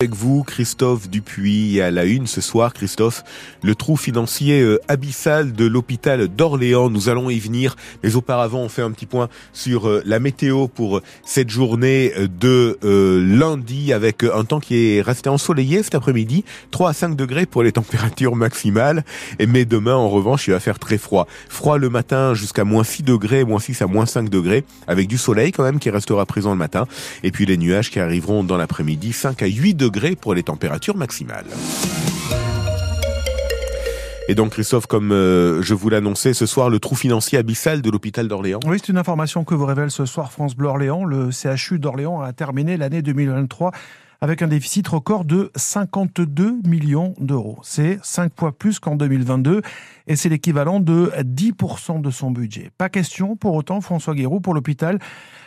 Avec vous, Christophe Dupuis, à la une ce soir, Christophe, le trou financier euh, abyssal de l'hôpital d'Orléans. Nous allons y venir, mais auparavant, on fait un petit point sur euh, la météo pour cette journée euh, de lundi, avec un temps qui est resté ensoleillé cet après-midi, 3 à 5 degrés pour les températures maximales, mais demain, en revanche, il va faire très froid. Froid le matin jusqu'à moins 6 degrés, moins 6 à moins 5 degrés, avec du soleil quand même qui restera présent le matin, et puis les nuages qui arriveront dans l'après-midi, 5 à 8 degrés pour les températures maximales. Et donc Christophe, comme euh, je vous l'annonçais ce soir, le trou financier abyssal de l'hôpital d'Orléans. Oui, c'est une information que vous révèle ce soir France Bleu Orléans. Le CHU d'Orléans a terminé l'année 2023 avec un déficit record de 52 millions d'euros. C'est 5 fois plus qu'en 2022 et c'est l'équivalent de 10% de son budget. Pas question pour autant, François Guéroux, pour l'hôpital,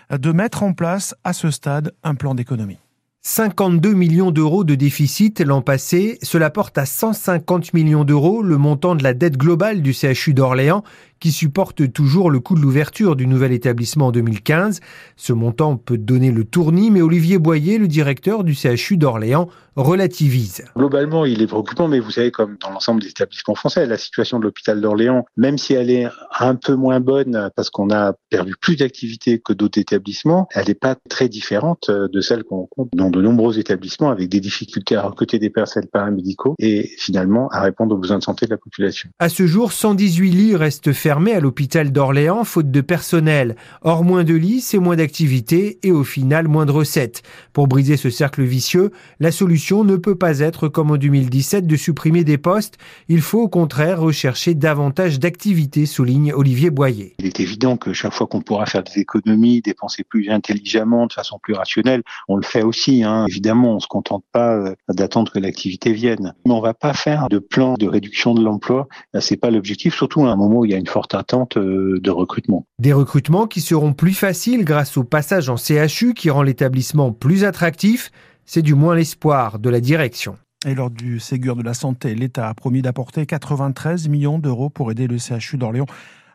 de mettre en place à ce stade un plan d'économie. 52 millions d'euros de déficit l'an passé, cela porte à 150 millions d'euros le montant de la dette globale du CHU d'Orléans qui supporte toujours le coût de l'ouverture du nouvel établissement en 2015. Ce montant peut donner le tournis, mais Olivier Boyer, le directeur du CHU d'Orléans, relativise. Globalement, il est préoccupant, mais vous savez, comme dans l'ensemble des établissements français, la situation de l'hôpital d'Orléans, même si elle est un peu moins bonne parce qu'on a perdu plus d'activité que d'autres établissements, elle n'est pas très différente de celle qu'on rencontre dans de nombreux établissements avec des difficultés à recruter des personnels paramédicaux et finalement à répondre aux besoins de santé de la population. À ce jour, 118 lits restent fermés fermé à l'hôpital d'Orléans faute de personnel. Or, moins de lits, c'est moins d'activité et au final moins de recettes. Pour briser ce cercle vicieux, la solution ne peut pas être, comme en 2017, de supprimer des postes. Il faut au contraire rechercher davantage d'activités, souligne Olivier Boyer. Il est évident que chaque fois qu'on pourra faire des économies, dépenser plus intelligemment, de façon plus rationnelle, on le fait aussi. Hein. Évidemment, on se contente pas euh, d'attendre que l'activité vienne. Mais on va pas faire de plan de réduction de l'emploi. C'est pas l'objectif, surtout à un moment où il y a une forte attente euh, de recrutement. Des recrutements qui seront plus faciles grâce au passage en CHU qui rend l'établissement plus attractif. C'est du moins l'espoir de la direction. Et lors du Ségur de la Santé, l'État a promis d'apporter 93 millions d'euros pour aider le CHU d'Orléans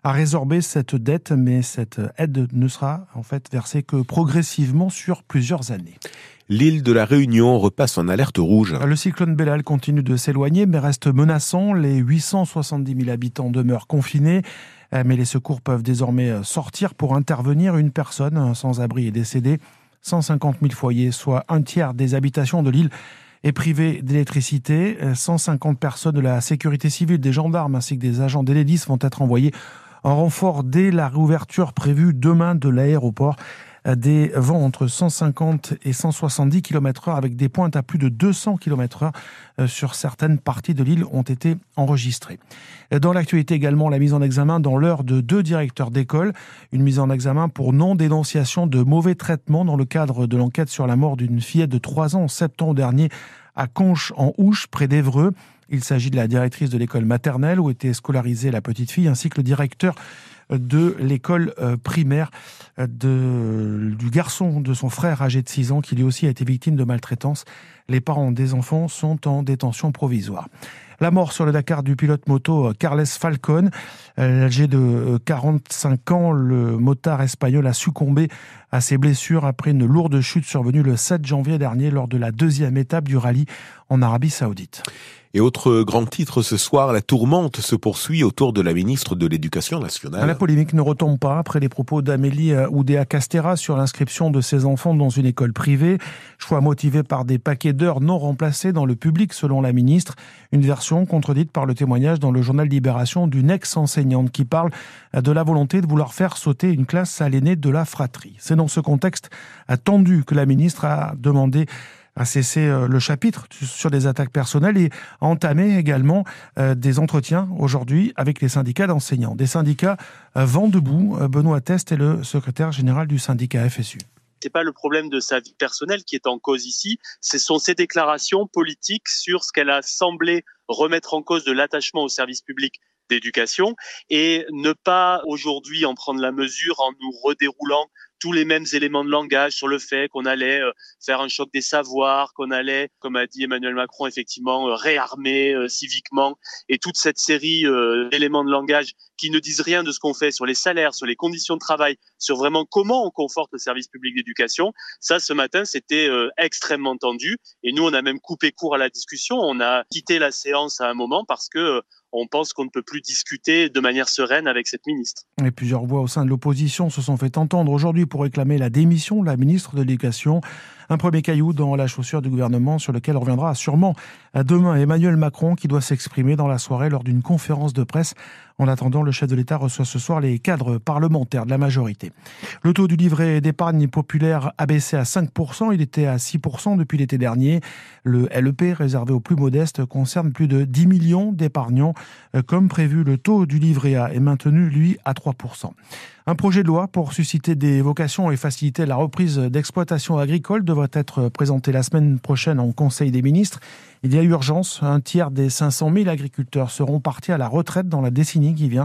à résorber cette dette, mais cette aide ne sera en fait versée que progressivement sur plusieurs années. L'île de la Réunion repasse en alerte rouge. Le cyclone Bellal continue de s'éloigner, mais reste menaçant. Les 870 000 habitants demeurent confinés. Euh, mais les secours peuvent désormais euh, sortir pour intervenir. Une personne sans abri est décédée. 150 000 foyers, soit un tiers des habitations de l'île, est privé d'électricité. 150 euh, personnes de la sécurité civile, des gendarmes ainsi que des agents d'Elédis vont être envoyés en renfort dès la réouverture prévue demain de l'aéroport. Des vents entre 150 et 170 km heure avec des pointes à plus de 200 km heure euh, sur certaines parties de l'île ont été enregistrées. Dans l'actualité également, la mise en examen dans l'heure de deux directeurs d'école, une mise en examen pour non-dénonciation de mauvais traitements dans le cadre de l'enquête sur la mort d'une fillette de 3 ans en septembre dernier à Conches en Ouche, près d'Evreux. Il s'agit de la directrice de l'école maternelle où était scolarisée la petite fille, ainsi que le directeur de l'école euh, primaire euh, du garçon de son frère âgé de 6 ans qui lui aussi a été victime de maltraitance. Les parents des enfants sont en détention provisoire. La mort sur le Dakar du pilote moto euh, Carles Falcon. Âgé de 45 ans, le motard espagnol a succombé à ses blessures après une lourde chute survenue le 7 janvier dernier lors de la deuxième étape du rallye en Arabie saoudite. Et autre grand titre ce soir, la tourmente se poursuit autour de la ministre de l'Éducation nationale. La polémique ne retombe pas après les propos d'Amélie euh, Oudéa Castera sur l'inscription de ses enfants dans une école privée. Choix motivé par des paquets d'heures non remplacés dans le public selon la ministre. Une version contredite par le témoignage dans le journal Libération d'une ex-enseignante qui parle de la volonté de vouloir faire sauter une classe à l'aîné de la fratrie. C'est dans ce contexte attendu que la ministre a demandé a cessé euh, le chapitre sur des attaques personnelles et a entamé également euh, des entretiens aujourd'hui avec les syndicats d'enseignants. Des syndicats euh, vent debout. Benoît Test est le secrétaire général du syndicat FSU c'est pas le problème de sa vie personnelle qui est en cause ici, ce sont ses déclarations politiques sur ce qu'elle a semblé remettre en cause de l'attachement au service public d'éducation et ne pas aujourd'hui en prendre la mesure en nous redéroulant tous les mêmes éléments de langage sur le fait qu'on allait euh, faire un choc des savoirs, qu'on allait, comme a dit Emmanuel Macron, effectivement, euh, réarmer euh, civiquement, et toute cette série d'éléments de langage qui ne disent rien de ce qu'on fait sur les salaires, sur les conditions de travail, sur vraiment comment on conforte le service public d'éducation. Ça, ce matin, c'était extrêmement tendu, et nous, on a même coupé court à la discussion. On a quitté la séance à un moment parce que on pense qu'on ne peut plus discuter de manière sereine avec cette ministre. Et plusieurs voix au sein de l'opposition se sont fait entendre aujourd'hui pour réclamer la démission de la ministre de l'Éducation. Un premier caillou dans la chaussure du gouvernement sur lequel reviendra sûrement demain. Emmanuel Macron qui doit s'exprimer dans la soirée lors d'une conférence de presse. En attendant, le chef de l'État reçoit ce soir les cadres parlementaires de la majorité. Le taux du livret d'épargne populaire a baissé à 5%. Il était à 6% depuis l'été dernier. Le LEP réservé aux plus modestes concerne plus de 10 millions d'épargnants. Comme prévu, le taux du livret A est maintenu, lui, à 3%. Un projet de loi pour susciter des vocations et faciliter la reprise d'exploitation agricole devrait être présenté la semaine prochaine en Conseil des ministres. Il y a urgence. Un tiers des 500 000 agriculteurs seront partis à la retraite dans la décennie qui vient.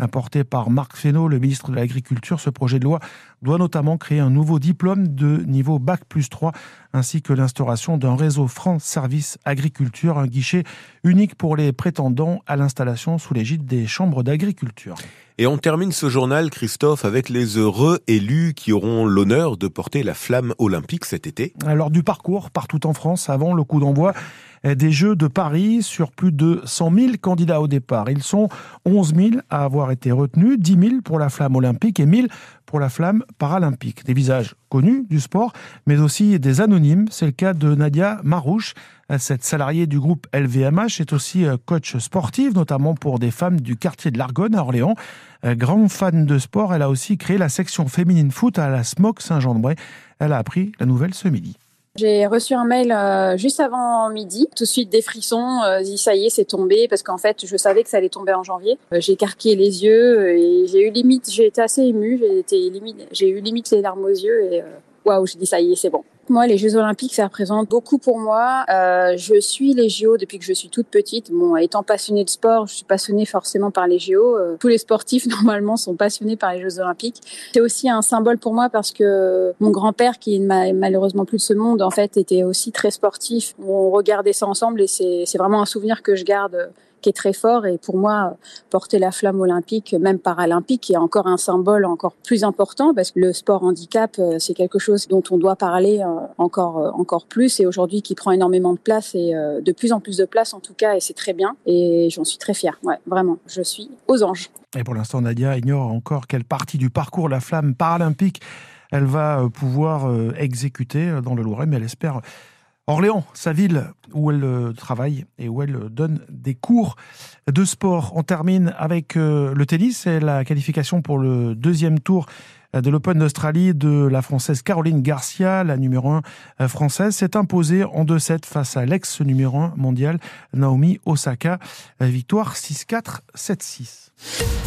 Importé par Marc Fesneau, le ministre de l'Agriculture, ce projet de loi doit notamment créer un nouveau diplôme de niveau Bac plus 3, ainsi que l'instauration d'un réseau France Service Agriculture, un guichet unique pour les prétendants à l'installation sous l'égide des chambres d'agriculture. Et on termine ce journal, Christophe, avec les heureux élus qui auront l'honneur de porter la flamme olympique cet été. Lors du parcours partout en France, avant le coup d'envoi, des Jeux de Paris sur plus de 100 000 candidats au départ. Ils sont 11 000 à avoir été retenus, 10 000 pour la flamme olympique et 1 000 pour la flamme paralympique. Des visages connus du sport, mais aussi des anonymes. C'est le cas de Nadia Marouche. Cette salariée du groupe LVMH est aussi euh, coach sportive, notamment pour des femmes du quartier de l'Argonne à Orléans. Euh, grande fan de sport, elle a aussi créé la section féminine foot à la SMOC Saint-Jean-de-Bray. Elle a appris la nouvelle ce midi. J'ai reçu un mail euh, juste avant midi, tout de suite des frissons, euh, ça y est, c'est tombé, parce qu'en fait, je savais que ça allait tomber en janvier. Euh, j'ai carqué les yeux et j'ai eu limite, j'ai été assez émue, j'ai limite, j'ai eu limite les larmes aux yeux et waouh, j'ai dit ça y est, c'est bon. Moi, les Jeux Olympiques, ça représente beaucoup pour moi. Euh, je suis les JO depuis que je suis toute petite. Bon, étant passionnée de sport, je suis passionnée forcément par les JO. Euh, tous les sportifs, normalement, sont passionnés par les Jeux Olympiques. C'est aussi un symbole pour moi parce que mon grand-père, qui n'est malheureusement plus de ce monde, en fait, était aussi très sportif. On regardait ça ensemble et c'est vraiment un souvenir que je garde qui est très fort. Et pour moi, porter la flamme olympique, même paralympique, est encore un symbole encore plus important parce que le sport handicap, euh, c'est quelque chose dont on doit parler euh, encore euh, encore plus et aujourd'hui qui prend énormément de place et de plus en plus de place en tout cas et c'est très bien et j'en suis très fière. Ouais, vraiment, je suis aux anges. Et pour l'instant, Nadia ignore encore quelle partie du parcours la flamme paralympique elle va pouvoir exécuter dans le Loiret, mais elle espère Orléans, sa ville où elle euh, travaille et où elle donne des cours de sport. On termine avec euh, le tennis et la qualification pour le deuxième tour de l'Open d'Australie de la Française Caroline Garcia, la numéro 1 euh, française, s'est imposée en 2-7 face à l'ex numéro 1 mondial Naomi Osaka. Victoire 6-4, 7-6.